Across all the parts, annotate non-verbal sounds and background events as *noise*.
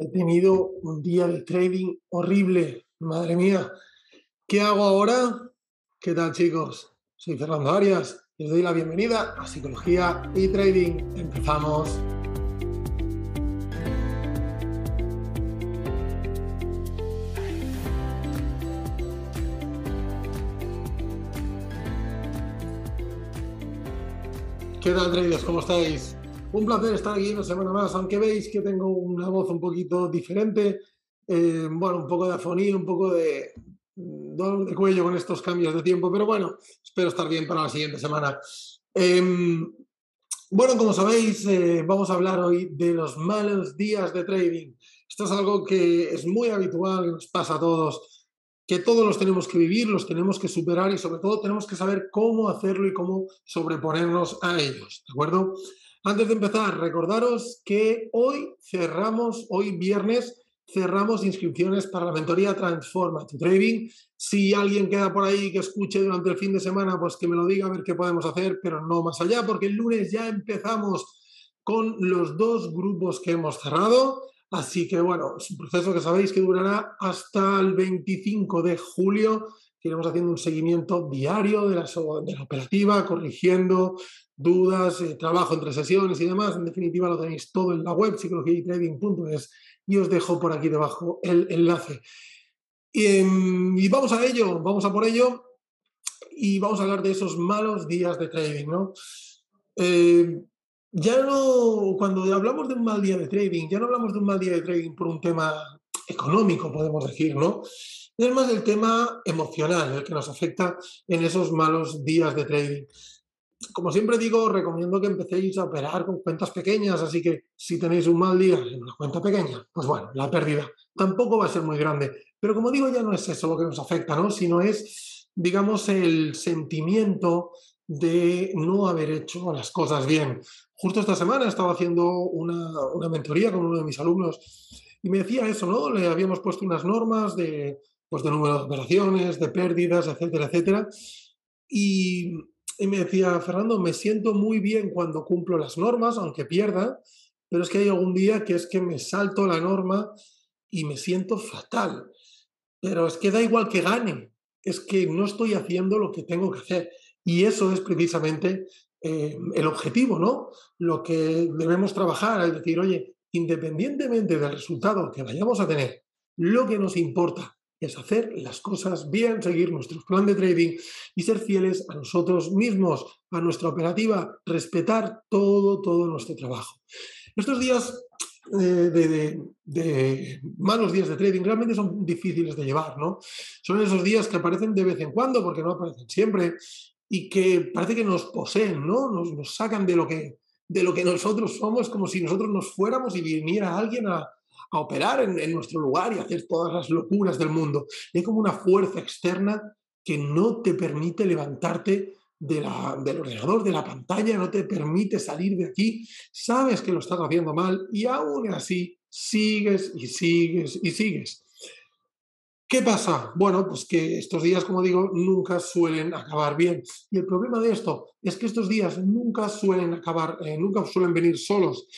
He tenido un día de trading horrible. Madre mía. ¿Qué hago ahora? ¿Qué tal chicos? Soy Fernando Arias y os doy la bienvenida a Psicología y Trading. Empezamos. ¿Qué tal traders? ¿Cómo estáis? Un placer estar aquí una semana más, aunque veis que tengo una voz un poquito diferente, eh, bueno, un poco de afonía, un poco de dolor de cuello con estos cambios de tiempo, pero bueno, espero estar bien para la siguiente semana. Em, bueno, como sabéis, eh, vamos a hablar hoy de los malos días de trading. Esto es algo que es muy habitual, que nos pasa a todos, que todos los tenemos que vivir, los tenemos que superar y sobre todo tenemos que saber cómo hacerlo y cómo sobreponernos a ellos, ¿de acuerdo? Antes de empezar, recordaros que hoy cerramos, hoy viernes, cerramos inscripciones para la mentoría Transforma tu Trading. Si alguien queda por ahí que escuche durante el fin de semana, pues que me lo diga a ver qué podemos hacer, pero no más allá, porque el lunes ya empezamos con los dos grupos que hemos cerrado. Así que bueno, es un proceso que sabéis que durará hasta el 25 de julio. Iremos haciendo un seguimiento diario de la, de la operativa, corrigiendo, dudas, eh, trabajo entre sesiones y demás. En definitiva, lo tenéis todo en la web psicologiaytrading.es y os dejo por aquí debajo el enlace. Em, y, vamos a ello, vamos a por ello y vamos a hablar de esos malos días de trading, ¿no? Eh, ya no, cuando hablamos de un mal día de trading, ya no hablamos de un mal día de trading por un tema económico, podemos decir, ¿no? Es más el tema emocional el que nos afecta en esos malos días de trading como siempre digo, recomiendo que empecéis a operar con cuentas pequeñas, así que si tenéis un mal día en una cuenta pequeña, pues bueno, la pérdida tampoco va a ser muy grande. Pero como digo, ya no es eso lo que nos afecta, ¿no? Sino es, digamos, el sentimiento de no haber hecho las cosas bien. Justo esta semana estaba haciendo una, una mentoría con uno de mis alumnos y me decía eso, ¿no? Le habíamos puesto unas normas de, pues, de número de operaciones, de pérdidas, etcétera, etcétera. Y, y me decía, Fernando, me siento muy bien cuando cumplo las normas, aunque pierda, pero es que hay algún día que es que me salto la norma y me siento fatal. Pero es que da igual que gane, es que no estoy haciendo lo que tengo que hacer. Y eso es precisamente eh, el objetivo, ¿no? Lo que debemos trabajar, es decir, oye, independientemente del resultado que vayamos a tener, lo que nos importa es hacer las cosas bien, seguir nuestro plan de trading y ser fieles a nosotros mismos, a nuestra operativa, respetar todo, todo nuestro trabajo. Estos días eh, de, malos días de trading realmente son difíciles de llevar, ¿no? Son esos días que aparecen de vez en cuando, porque no aparecen siempre, y que parece que nos poseen, ¿no? Nos, nos sacan de lo, que, de lo que nosotros somos, como si nosotros nos fuéramos y viniera alguien a, a operar en, nuestro lugar y hacer todas las locuras del mundo. hay como una fuerza externa que no te permite levantarte de del ordenador, de la pantalla, no te permite salir de aquí, sabes que lo estás haciendo mal y aún así sigues y sigues y sigues. ¿Qué pasa? Bueno, pues que estos días, como digo, nunca suelen acabar bien. Y el problema de esto es que estos días nunca suelen acabar, eh, nunca suelen venir solos.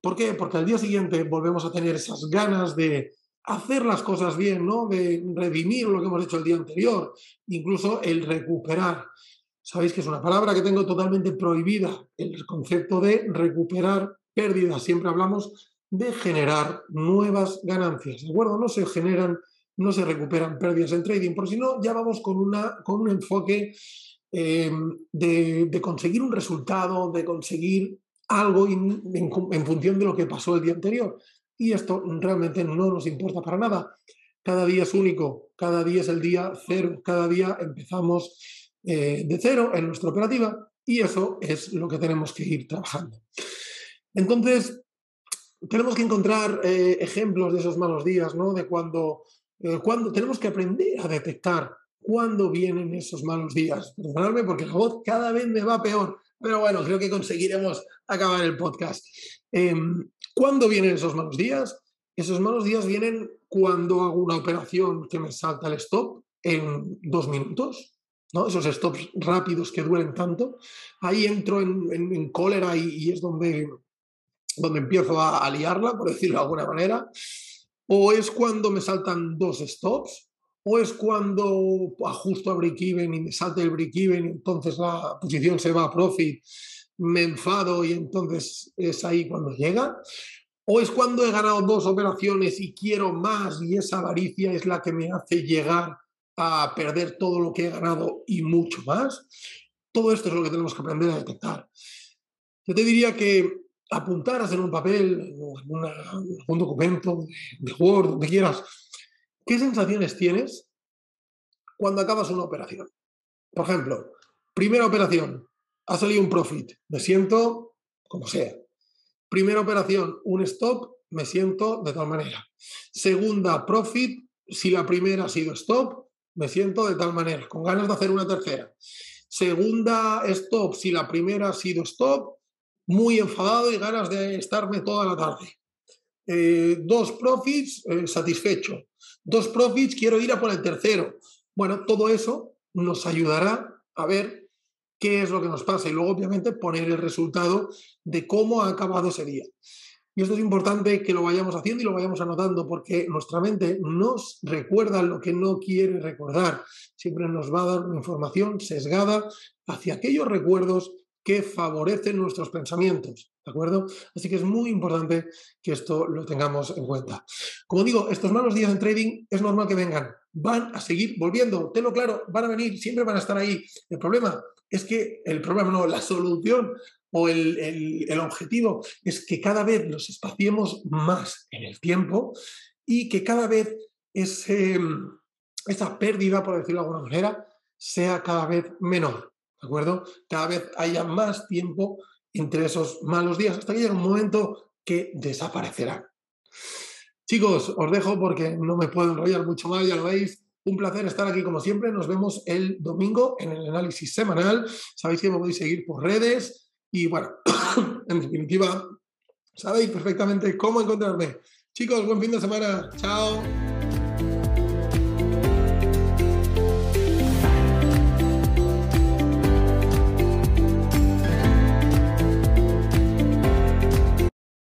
¿Por qué? Porque al día siguiente volvemos a tener esas ganas de hacer las cosas bien, ¿no? De redimir lo que hemos hecho el día anterior, incluso el recuperar. Sabéis que es una palabra que tengo totalmente prohibida, el concepto de recuperar pérdidas. Siempre hablamos de generar nuevas ganancias, ¿de acuerdo? No se generan, no se recuperan pérdidas en trading, por si no, ya vamos con, una, con un enfoque eh, de, de conseguir un resultado, de conseguir algo en, función de lo que pasó el día anterior. Y esto realmente no nos importa para nada. Cada día es único, cada día es el día cero, cada día empezamos eh, de cero en nuestra operativa y eso es lo que tenemos que ir trabajando. Entonces, tenemos que encontrar eh, ejemplos de esos malos días, ¿no? De cuando, eh, cuando tenemos que aprender a detectar cuándo vienen esos malos días. Perdonadme porque la voz cada vez me va peor. Pero bueno, creo que conseguiremos acabar el podcast. Em, ¿Cuándo vienen esos malos días? Esos malos días vienen cuando hago una operación que me salta el stop en dos minutos, ¿no? esos stops rápidos que duelen tanto. Ahí entro en, cólera y, es donde donde empiezo a, liarla, por decirlo de alguna manera, o es cuando me saltan dos stops, o es cuando ajusto a break-even y me salta el break-even entonces la posición se va a profit, me enfado y entonces es ahí cuando llega, o es cuando he ganado dos operaciones y quiero más y esa avaricia es la que me hace llegar a perder todo lo que he ganado y mucho más. Todo esto es lo que tenemos que aprender a detectar. Yo te diría que apuntaras en un papel o en, un documento de Word, donde quieras, ¿qué sensaciones tienes cuando acabas una operación? Por ejemplo, primera operación, ha salido un profit, me siento como sea. Primera operación, un stop, me siento de tal manera. Segunda, profit, si la primera ha sido stop, me siento de tal manera, con ganas de hacer una tercera. Segunda, stop, si la primera ha sido stop, muy enfadado y ganas de estarme toda la tarde. Eh, dos profits, eh, satisfecho. Dos profits, quiero ir a por el tercero. Bueno, todo eso nos ayudará a ver qué es lo que nos pasa y luego, obviamente, poner el resultado de cómo ha acabado ese día. Y esto es importante que lo vayamos haciendo y lo vayamos anotando porque nuestra mente nos recuerda lo que no quiere recordar. Siempre nos va a dar una información sesgada hacia aquellos recuerdos que favorecen nuestros pensamientos. ¿De acuerdo? Así que es muy importante que esto lo tengamos en cuenta. Como digo, estos malos días en trading es normal que vengan. Van a seguir volviendo. Tenlo claro, van a venir, siempre van a estar ahí. El problema es que, el problema no, la solución o el, objetivo es que cada vez nos espaciemos más en el tiempo y que cada vez esa pérdida, por decirlo de alguna manera, sea cada vez menor. ¿De acuerdo? Cada vez haya más tiempo entre esos malos días hasta que llegue un momento que desaparecerán. Chicos, os dejo porque no me puedo enrollar mucho más, ya lo veis. Un placer estar aquí como siempre. Nos vemos el domingo en el análisis semanal. Sabéis que me podéis seguir por redes y bueno, *coughs* en definitiva, sabéis perfectamente cómo encontrarme. Chicos, buen fin de semana. Chao.